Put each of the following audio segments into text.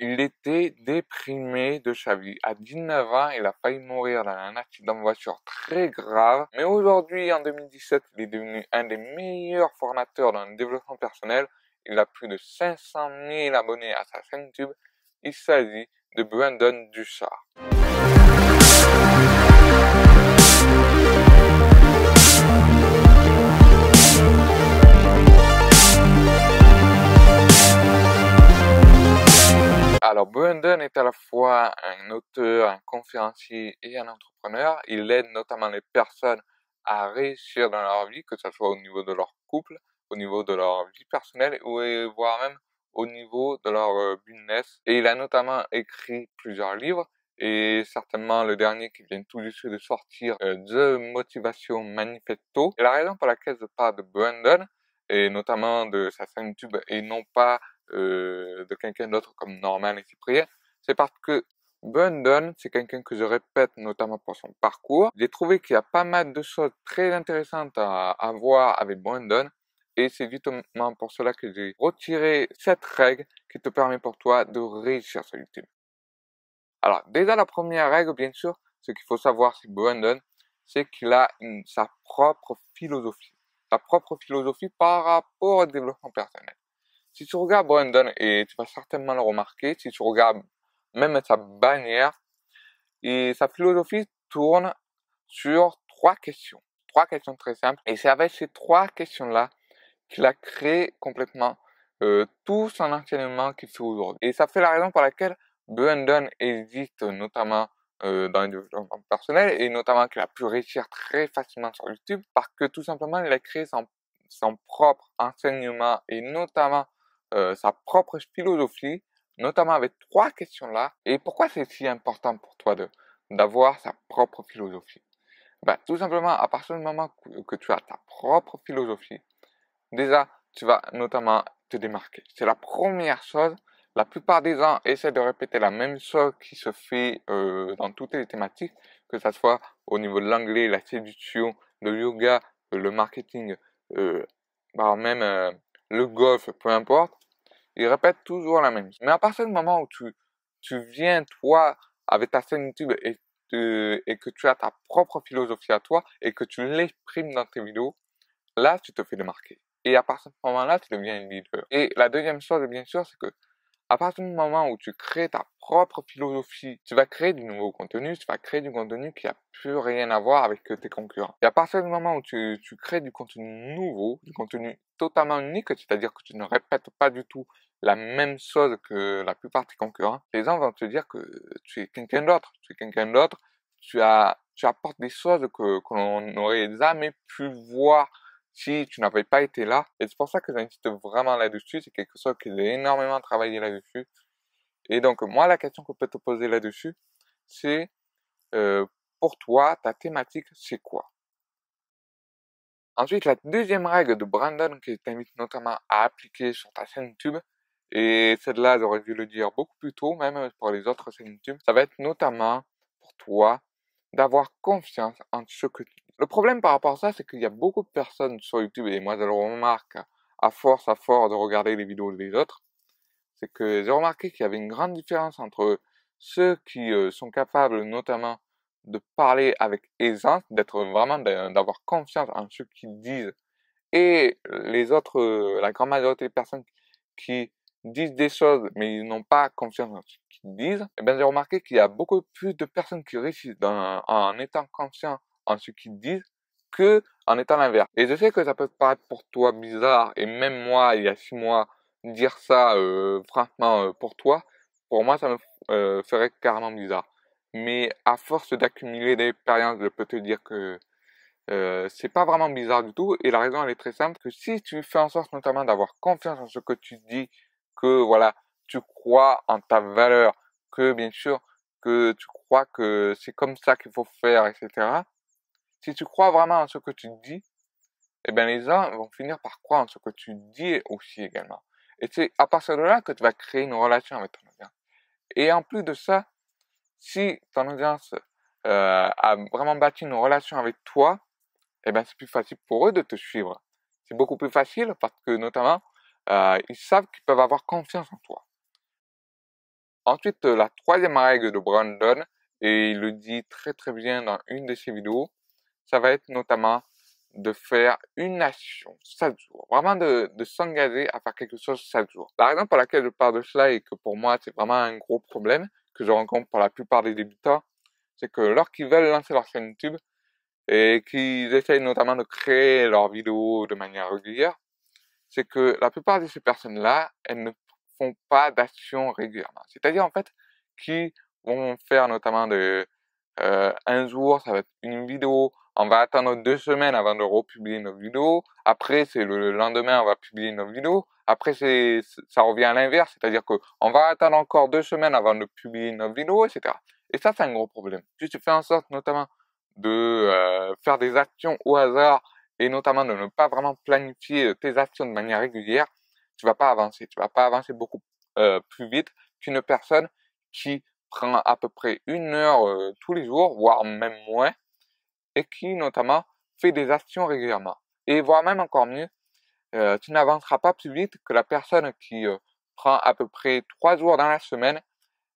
Il était déprimé de sa vie. À 19 ans, il a failli mourir dans un accident de voiture très grave. Mais aujourd'hui, en 2017, il est devenu un des meilleurs formateurs dans le développement personnel. Il a plus de 500 000 abonnés à sa chaîne YouTube. Il s'agit de Brandon Dussard. Alors, Brandon est à la fois un auteur, un conférencier et un entrepreneur. Il aide notamment les personnes à réussir dans leur vie, que ce soit au niveau de leur couple, au niveau de leur vie personnelle, ou voire même au niveau de leur euh, business. Et il a notamment écrit plusieurs livres, et certainement le dernier qui vient tout juste de sortir, euh, The Motivation Manifesto. Et la raison pour laquelle je parle de Brandon, et notamment de sa chaîne YouTube, et non pas euh, de quelqu'un d'autre comme Norman et Cyprien, c'est parce que Brandon, c'est quelqu'un que je répète notamment pour son parcours. J'ai trouvé qu'il y a pas mal de choses très intéressantes à, à voir avec Brandon. Et c'est justement pour cela que j'ai retiré cette règle qui te permet pour toi de réussir sur YouTube. Alors, déjà la première règle, bien sûr, ce qu'il faut savoir sur Brandon, c'est qu'il a sa propre philosophie. Sa propre philosophie par rapport au développement personnel. Si tu regardes Brandon, et tu vas certainement le remarquer, si tu regardes même sa bannière, et sa philosophie tourne sur trois questions. Trois questions très simples. Et c'est avec ces trois questions-là qu'il a créé complètement euh, tout son enseignement qu'il fait aujourd'hui. Et ça fait la raison pour laquelle Brandon existe notamment euh, dans le développement personnel et notamment qu'il a pu réussir très facilement sur YouTube parce que tout simplement il a créé son, son propre enseignement et notamment euh, sa propre philosophie, notamment avec trois questions-là. Et pourquoi c'est si important pour toi de d'avoir sa propre philosophie? Ben, Tout simplement, à partir du moment que, tu as ta propre philosophie, déjà, tu vas notamment te démarquer. C'est la première chose. La plupart des gens essaient de répéter la même chose qui se fait euh, dans toutes les thématiques, que ce soit au niveau de l'anglais, la séduction, le yoga, le marketing, euh, bah, même le golf, peu importe il répète toujours la même chose. Mais à partir du moment où tu, tu viens, toi, avec ta chaîne YouTube et, et que tu as ta propre philosophie à toi et que tu l'exprimes dans tes vidéos, là, tu te fais démarquer. Et à partir de ce moment-là, tu deviens une leader. Et la deuxième chose, bien sûr, c'est que à partir du moment où tu crées ta propre philosophie, tu vas créer du nouveau contenu, tu vas créer du contenu qui a plus rien à voir avec tes concurrents. Et à partir du moment où tu, crées du contenu nouveau, du contenu totalement unique, c'est-à-dire que tu ne répètes pas du tout la même chose que la plupart de tes concurrents, les gens vont te dire que tu es quelqu'un d'autre, tu es quelqu'un d'autre, tu apportes des choses que, que n'aurait jamais pu voir si tu n'avais pas été là. Et c'est pour ça que j'insiste vraiment là-dessus. C'est quelque chose que j'ai énormément travaillé là-dessus. Et donc, moi, la question que je peux te poser là-dessus, c'est euh, pour toi, ta thématique, c'est quoi? Ensuite, la deuxième règle de Brandon que je t'invite notamment à appliquer sur ta chaîne YouTube, et celle-là, j'aurais dû le dire beaucoup plus tôt, même pour les autres chaînes YouTube, ça va être notamment pour toi d'avoir confiance en ce que tu le problème par rapport à ça, c'est qu'il y a beaucoup de personnes sur YouTube, et moi je le remarque à force, à force de regarder les vidéos des autres, c'est que j'ai remarqué qu'il y avait une grande différence entre ceux qui euh, sont capables notamment de parler avec aisance, d'être vraiment, d'avoir confiance en ce qu'ils disent, et les autres, euh, la grande majorité des personnes qui disent des choses, mais ils n'ont pas confiance en ce qu'ils disent, et eh bien j'ai remarqué qu'il y a beaucoup plus de personnes qui réussissent en étant conscients en ce qu'ils disent que en étant l'inverse. Et je sais que ça peut paraître pour toi bizarre, et même moi, il y a six mois, dire ça, euh, franchement, euh, pour toi, pour moi, ça me euh, ferait carrément bizarre. Mais à force d'accumuler d'expériences, je peux te dire que euh, c'est pas vraiment bizarre du tout. Et la raison, elle est très simple, que si tu fais en sorte notamment d'avoir confiance en ce que tu dis, que voilà, tu crois en ta valeur, que bien sûr, que tu crois que c'est comme ça qu'il faut faire, etc si tu crois vraiment en ce que tu dis, eh bien les gens vont finir par croire en ce que tu dis aussi également. Et c'est à partir de là que tu vas créer une relation avec ton audience. Et en plus de ça, si ton audience euh, a vraiment bâti une relation avec toi, eh bien c'est plus facile pour eux de te suivre. C'est beaucoup plus facile parce que notamment, euh, ils savent qu'ils peuvent avoir confiance en toi. Ensuite, la troisième règle de Brandon, et il le dit très très bien dans une de ses vidéos, ça va être notamment de faire une action chaque jour. Vraiment de, de s'engager à faire quelque chose chaque jour. La raison pour laquelle je parle de cela et que pour moi c'est vraiment un gros problème que je rencontre pour la plupart des débutants, c'est que lorsqu'ils veulent lancer leur chaîne YouTube et qu'ils essayent notamment de créer leurs vidéos de manière régulière, c'est que la plupart de ces personnes-là, elles ne font pas d'action régulièrement. C'est-à-dire en fait qui vont faire notamment de euh, un jour, ça va être une vidéo, on va attendre deux semaines avant de republier nos vidéos. Après, c'est le lendemain, on va publier nos vidéos. Après, c'est, ça revient à l'inverse, c'est-à-dire que on va attendre encore deux semaines avant de publier nos vidéos, etc. Et ça, c'est un gros problème. Si tu fais en sorte, notamment, de euh, faire des actions au hasard et notamment de ne pas vraiment planifier tes actions de manière régulière, tu vas pas avancer. Tu vas pas avancer beaucoup euh, plus vite qu'une personne qui prend à peu près une heure euh, tous les jours, voire même moins, et qui notamment fait des actions régulièrement. Et voire même encore mieux, euh, tu n'avanceras pas plus vite que la personne qui euh, prend à peu près trois jours dans la semaine.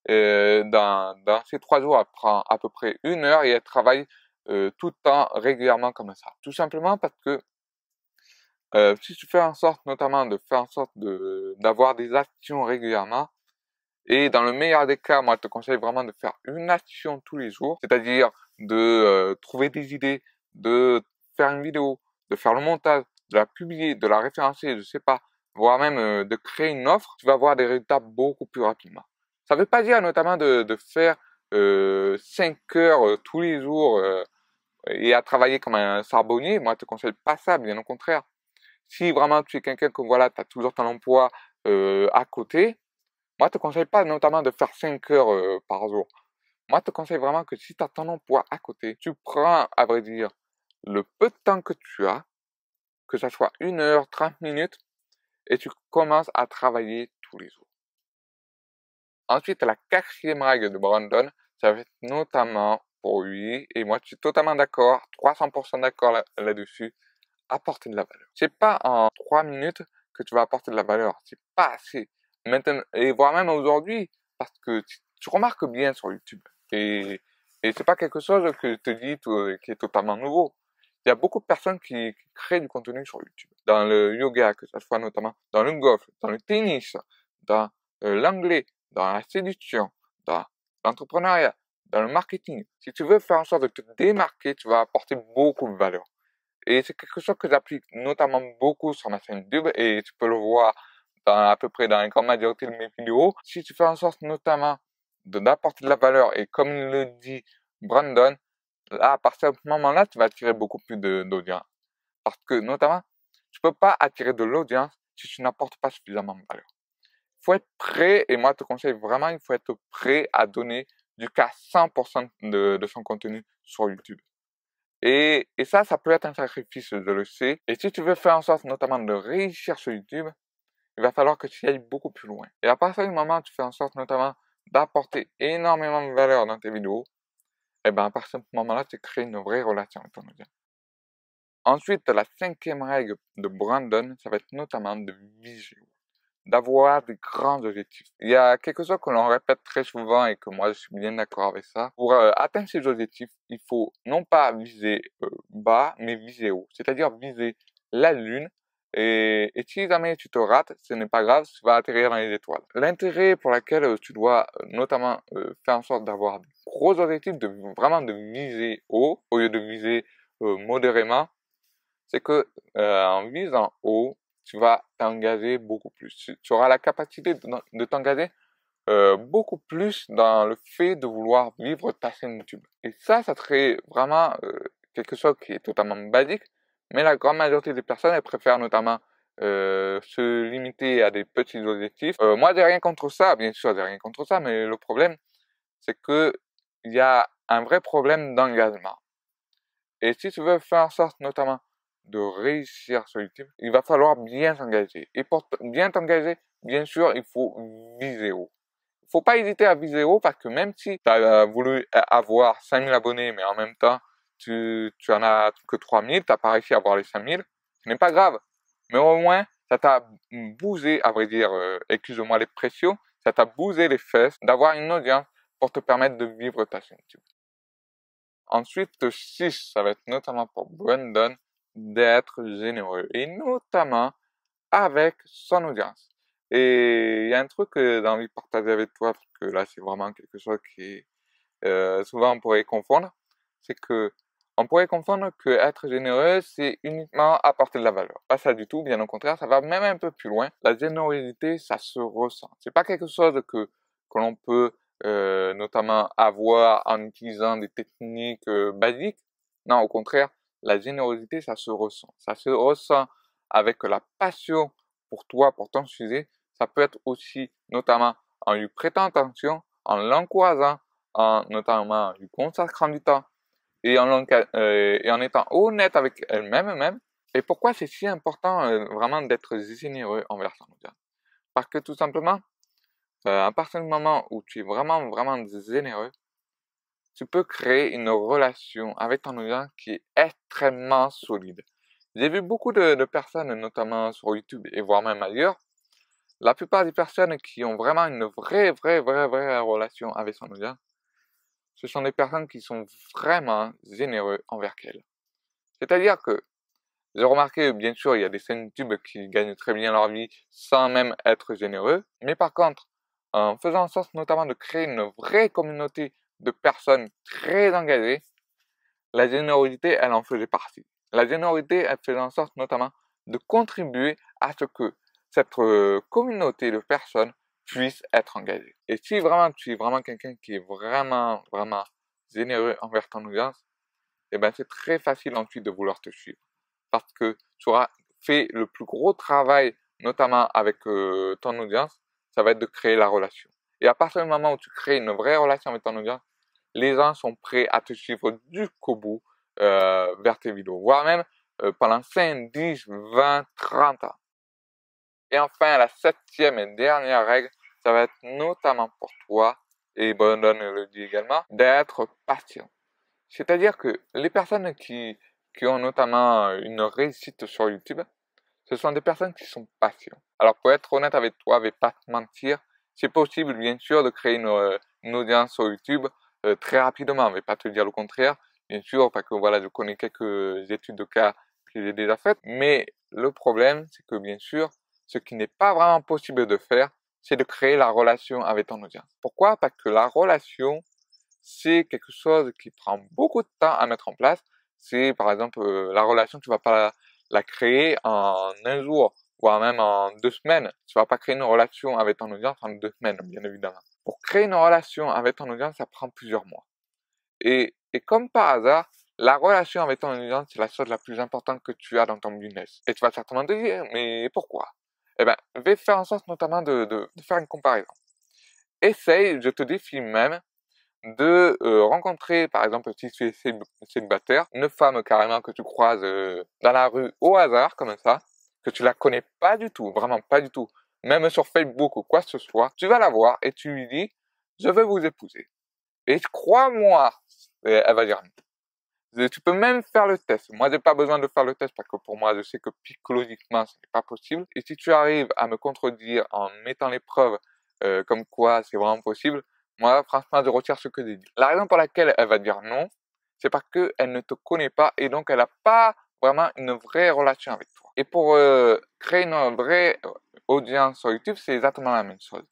dans, dans ces trois jours, elle prend à peu près une heure et elle travaille tout le temps régulièrement comme ça. Tout simplement parce que si tu fais en sorte notamment de faire en sorte d'avoir des actions régulièrement, et dans le meilleur des cas, moi, je te conseille vraiment de faire une action tous les jours, c'est-à-dire de euh, trouver des idées, de faire une vidéo, de faire le montage, de la publier, de la référencer, je sais pas, voire même euh, de créer une offre, tu vas avoir des résultats beaucoup plus rapidement. Ça veut pas dire notamment de, de faire euh, 5 heures euh, tous les jours et à travailler comme un charbonnier. Moi, je te conseille pas ça, bien au contraire. Si vraiment tu es quelqu'un que voilà, tu as toujours ton emploi à côté, moi, je te conseille pas notamment de faire 5 heures euh, par jour. Moi, je te conseille vraiment que si tu as ton emploi à côté, tu prends, à vrai dire, le peu de temps que tu as, que ça soit 1 heure, 30 minutes, et tu commences à travailler tous les jours. Ensuite, la quatrième règle de Brandon, ça va être notamment pour lui, et moi je suis totalement d'accord, 300% d'accord là-dessus, apporter de la valeur. C'est pas en 3 minutes que tu vas apporter de la valeur, c'est pas assez maintenant, et voire même aujourd'hui, parce que tu, remarques bien sur YouTube, et, et c'est pas quelque chose que je te dis qui est totalement nouveau. Il y a beaucoup de personnes qui, créent du contenu sur YouTube, dans le yoga, que ce soit notamment dans le golf, dans le tennis, dans euh, l'anglais, dans la séduction, dans l'entrepreneuriat, dans le marketing. Si tu veux faire en sorte de te démarquer, tu vas apporter beaucoup de valeur. Et c'est quelque chose que j'applique notamment beaucoup sur ma chaîne YouTube et tu peux le voir à peu près dans la grande majorité de mes vidéos, si tu fais en sorte notamment d'apporter de la valeur et comme le dit Brandon, là, à partir de ce moment-là, tu vas attirer beaucoup plus d'audience. Parce que notamment, tu peux pas attirer de l'audience si tu n'apportes pas suffisamment de valeur. Il faut être prêt, et moi je te conseille vraiment, il faut être prêt à donner du cas 100% de, de son contenu sur YouTube. Et, et ça, ça peut être un sacrifice, je le sais. Et si tu veux faire en sorte notamment de réussir sur YouTube, il va falloir que tu ailles beaucoup plus loin. Et à partir du moment où tu fais en sorte notamment d'apporter énormément de valeur dans tes vidéos, et eh ben à partir de ce moment-là, tu crées une vraie relation avec ton audience. Ensuite, la cinquième règle de Brandon, ça va être notamment de viser, d'avoir des grands objectifs. Il y a quelque chose que l'on répète très souvent et que moi je suis bien d'accord avec ça. Pour euh, atteindre ces objectifs, il faut non pas viser euh, bas, mais viser haut. C'est-à-dire viser la lune et, et, si jamais tu te rates, ce n'est pas grave, tu vas atterrir dans les étoiles. L'intérêt pour lequel euh, tu dois euh, notamment euh, faire en sorte d'avoir de gros objectifs, de vraiment de viser haut au lieu de viser modérément, c'est que en visant haut, tu vas t'engager beaucoup plus. Tu, auras la capacité de, de t'engager beaucoup plus dans le fait de vouloir vivre ta chaîne YouTube. Et ça, ça serait vraiment quelque chose qui est totalement basique, mais la grande majorité des personnes, elles préfèrent notamment euh, se limiter à des petits objectifs. Euh, moi, j'ai rien contre ça, bien sûr, j'ai rien contre ça, mais le problème, c'est que il y a un vrai problème d'engagement. Et si tu veux faire en sorte, notamment, de réussir sur YouTube, il va falloir bien s'engager. Et pour bien t'engager, bien sûr, il faut viser haut. Il faut pas hésiter à viser haut parce que même si tu as voulu avoir 5000 abonnés, mais en même temps, tu, tu en as que 3000, tu n'as pas réussi à avoir les 5000, ce n'est pas grave. Mais au moins, ça t'a bousé, à vrai dire, euh, excuse-moi les pressions, ça t'a bousé les fesses d'avoir une audience pour te permettre de vivre ta chaîne YouTube. Ensuite, le 6, ça va être notamment pour Brandon d'être généreux et notamment avec son audience. Et il y a un truc que j'ai envie de partager avec toi, parce que là c'est vraiment quelque chose qui euh, souvent on pourrait confondre, c'est que on pourrait confondre que être généreux, c'est uniquement apporter de la valeur. Pas ça du tout, bien au contraire, ça va même un peu plus loin. La générosité, ça se ressent. C'est pas quelque chose que, que l'on peut euh, notamment avoir en utilisant des techniques euh, basiques. Non, au contraire, la générosité, ça se ressent. Ça se ressent avec la passion pour toi, pour ton sujet. Ça peut être aussi notamment en lui prêtant attention, en l'encourageant, en notamment lui consacrant du temps, et en, euh, et en étant honnête avec elle-même même. Et pourquoi c'est si important euh, vraiment d'être généreux envers son audience? Parce que tout simplement, euh, à partir du moment où tu es vraiment, vraiment généreux, tu peux créer une relation avec ton audience qui est extrêmement solide. J'ai vu beaucoup de, de, personnes, notamment sur YouTube et voire même ailleurs, la plupart des personnes qui ont vraiment une vraie, vraie, vraie, vraie relation avec son audience, ce sont des personnes qui sont vraiment généreux envers elles. C'est-à-dire que j'ai remarqué, bien sûr, il y a des scènes YouTube qui gagnent très bien leur vie sans même être généreux, mais par contre, en faisant en sorte notamment de créer une vraie communauté de personnes très engagées, la générosité, elle en faisait partie. La générosité, elle faisait en sorte notamment de contribuer à ce que cette euh, communauté de personnes puisse être engagé. Et si vraiment tu es vraiment quelqu'un qui est vraiment, vraiment généreux envers ton audience, eh ben c'est très facile ensuite de vouloir te suivre. Parce que tu auras fait le plus gros travail, notamment avec euh, ton audience, ça va être de créer la relation. Et à partir du moment où tu crées une vraie relation avec ton audience, les gens sont prêts à te suivre du bout euh, vers tes vidéos, voire même euh, pendant 5, 10, 20, 30 ans. Et enfin, la septième et dernière règle, ça va être notamment pour toi, et Brandon le dit également, d'être patient. C'est-à-dire que les personnes qui, qui ont notamment une réussite sur YouTube, ce sont des personnes qui sont patientes. Alors pour être honnête avec toi, avec pas te mentir, c'est possible bien sûr de créer une, audience sur YouTube euh, très rapidement, mais pas te dire le contraire. Bien sûr, parce que voilà, je connais quelques études de cas que j'ai déjà faites, mais le problème, c'est que bien sûr, ce qui n'est pas vraiment possible de faire, c'est de créer la relation avec ton audience. Pourquoi? Parce que la relation, c'est quelque chose qui prend beaucoup de temps à mettre en place. C'est par exemple euh, la relation, tu vas pas la, créer en un jour, voire même en deux semaines. Tu vas pas créer une relation avec ton audience en deux semaines, bien évidemment. Pour créer une relation avec ton audience, ça prend plusieurs mois. Et, et comme par hasard, la relation avec ton audience, c'est la chose la plus importante que tu as dans ton business. Et tu vas certainement te dire, mais pourquoi? Eh ben, vais faire en sorte notamment de, de, de, faire une comparaison. Essaye, je te défie même, de euh, rencontrer, par exemple, si tu es célibataire, une femme carrément que tu croises euh, dans la rue au hasard, comme ça, que tu la connais pas du tout, vraiment pas du tout, même sur Facebook ou quoi que ce soit, tu vas la voir et tu lui dis, je veux vous épouser. Et crois-moi, elle va dire tu peux même faire le test. Moi, j'ai pas besoin de faire le test parce que pour moi, je sais que psychologiquement, ce n'est pas possible. Et si tu arrives à me contredire en mettant les preuves euh, comme quoi c'est vraiment possible, moi, franchement, je retire ce que j'ai dit. La raison pour laquelle elle va dire non, c'est parce qu'elle ne te connaît pas et donc elle n'a pas vraiment une vraie relation avec toi. Et pour euh, créer une vraie euh, audience sur YouTube, c'est exactement la même chose.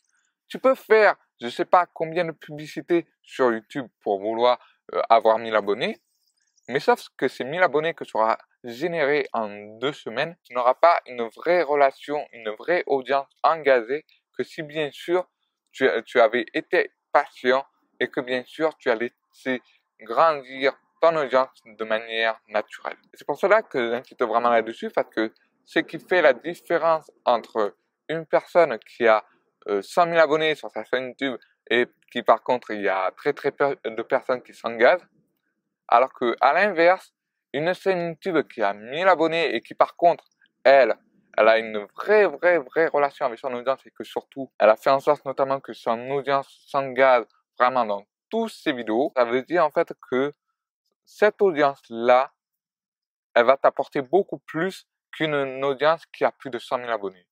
Tu peux faire, je sais pas combien de publicités sur YouTube pour vouloir avoir 1000 abonnés, mais sauf que ces 1000 abonnés que tu auras générés en deux semaines, tu n'auras pas une vraie relation, une vraie audience engagée que si bien sûr tu, avais été patient et que bien sûr tu as laissé grandir ton audience de manière naturelle. C'est pour cela que j'insiste vraiment là-dessus parce que ce qui fait la différence entre une personne qui a 100 euh, 000 abonnés sur sa chaîne YouTube et qui par contre il y a très très peu de personnes qui s'engagent, alors que, à l'inverse, une chaîne YouTube qui a 1000 abonnés et qui, par contre, elle, elle a une vraie, vraie, vraie relation avec son audience et que surtout, elle a fait en sorte notamment que son audience s'engage vraiment dans toutes ses vidéos. Ça veut dire en fait que cette audience-là, elle va t'apporter beaucoup plus qu'une audience qui a plus de 100 000 abonnés.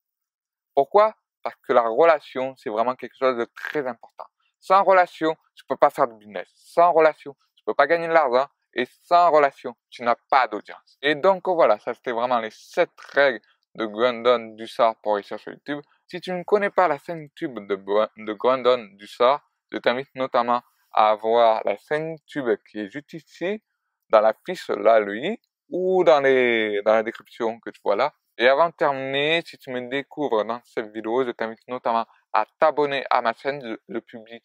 Pourquoi? Parce que la relation, c'est vraiment quelque chose de très important. Sans relation, tu peux pas faire de business. Sans relation, peux pas gagner de l'argent. Et sans relation, tu n'as pas d'audience. Et donc voilà, ça c'était vraiment les 7 règles de Brandon Dussard pour réussir sur YouTube. Si tu ne connais pas la chaîne YouTube de, de Brandon Dussard, je t'invite notamment à voir la chaîne YouTube qui est juste ici, dans la fiche là, lui, ou dans, les, dans la description que tu vois là. Et avant de terminer, si tu me découvres dans cette vidéo, je t'invite notamment à t'abonner à ma chaîne. Je, publie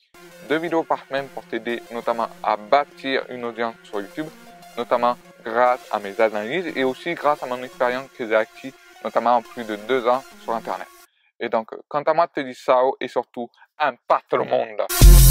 deux vidéos par semaine pour t'aider notamment à bâtir une audience sur YouTube, notamment grâce à mes analyses et aussi grâce à mon expérience que j'ai acquis notamment en plus de deux ans sur Internet. Et donc, quant à moi, je te dis ça et surtout, impacte le monde.